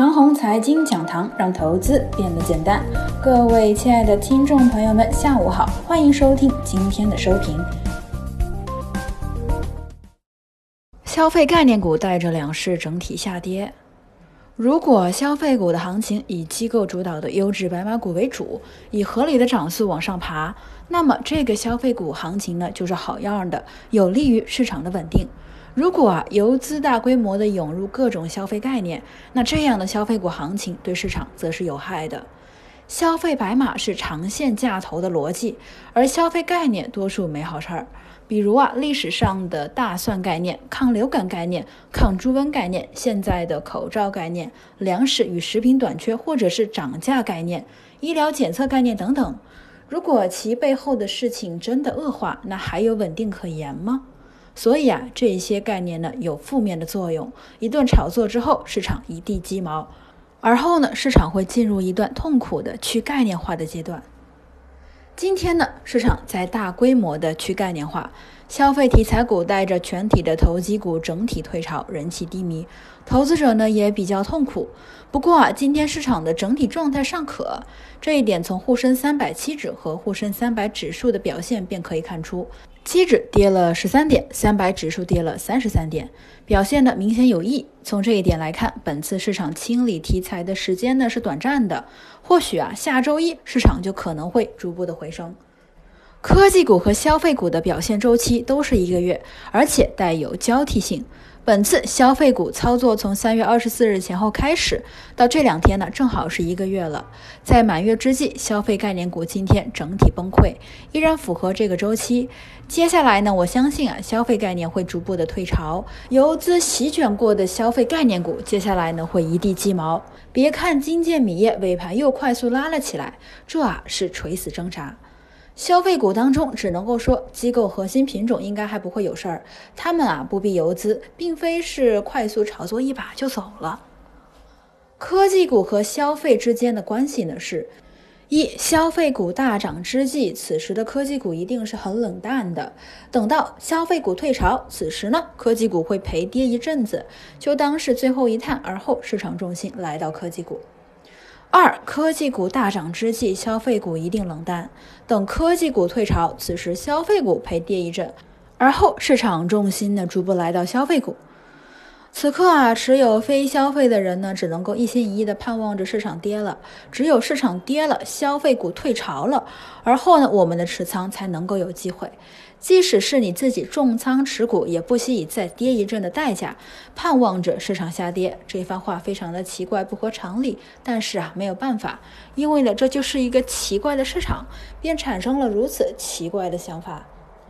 长虹财经讲堂让投资变得简单。各位亲爱的听众朋友们，下午好，欢迎收听今天的收评。消费概念股带着两市整体下跌。如果消费股的行情以机构主导的优质白马股为主，以合理的涨速往上爬，那么这个消费股行情呢就是好样的，有利于市场的稳定。如果啊游资大规模的涌入各种消费概念，那这样的消费股行情对市场则是有害的。消费白马是长线价投的逻辑，而消费概念多数没好事儿。比如啊历史上的大蒜概念、抗流感概念、抗猪瘟概念，现在的口罩概念、粮食与食品短缺或者是涨价概念、医疗检测概念等等。如果其背后的事情真的恶化，那还有稳定可言吗？所以啊，这些概念呢有负面的作用，一顿炒作之后，市场一地鸡毛，而后呢，市场会进入一段痛苦的去概念化的阶段。今天呢，市场在大规模的去概念化，消费题材股带着全体的投机股整体退潮，人气低迷，投资者呢也比较痛苦。不过啊，今天市场的整体状态尚可，这一点从沪深三百期指和沪深三百指数的表现便可以看出。期指跌了十三点，三百指数跌了三十三点，表现的明显有异。从这一点来看，本次市场清理题材的时间呢是短暂的，或许啊下周一市场就可能会逐步的回升。科技股和消费股的表现周期都是一个月，而且带有交替性。本次消费股操作从三月二十四日前后开始，到这两天呢，正好是一个月了。在满月之际，消费概念股今天整体崩溃，依然符合这个周期。接下来呢，我相信啊，消费概念会逐步的退潮，游资席卷过的消费概念股，接下来呢会一地鸡毛。别看金建米业尾盘又快速拉了起来，这啊是垂死挣扎。消费股当中，只能够说机构核心品种应该还不会有事儿，他们啊不必游资，并非是快速炒作一把就走了。科技股和消费之间的关系呢是：一消费股大涨之际，此时的科技股一定是很冷淡的；等到消费股退潮，此时呢科技股会陪跌一阵子，就当是最后一探，而后市场重心来到科技股。二科技股大涨之际，消费股一定冷淡。等科技股退潮，此时消费股陪跌一阵，而后市场重心呢逐步来到消费股。此刻啊，持有非消费的人呢，只能够一心一意的盼望着市场跌了。只有市场跌了，消费股退潮了，而后呢，我们的持仓才能够有机会。即使是你自己重仓持股，也不惜以再跌一阵的代价，盼望着市场下跌。这番话非常的奇怪，不合常理。但是啊，没有办法，因为呢，这就是一个奇怪的市场，便产生了如此奇怪的想法。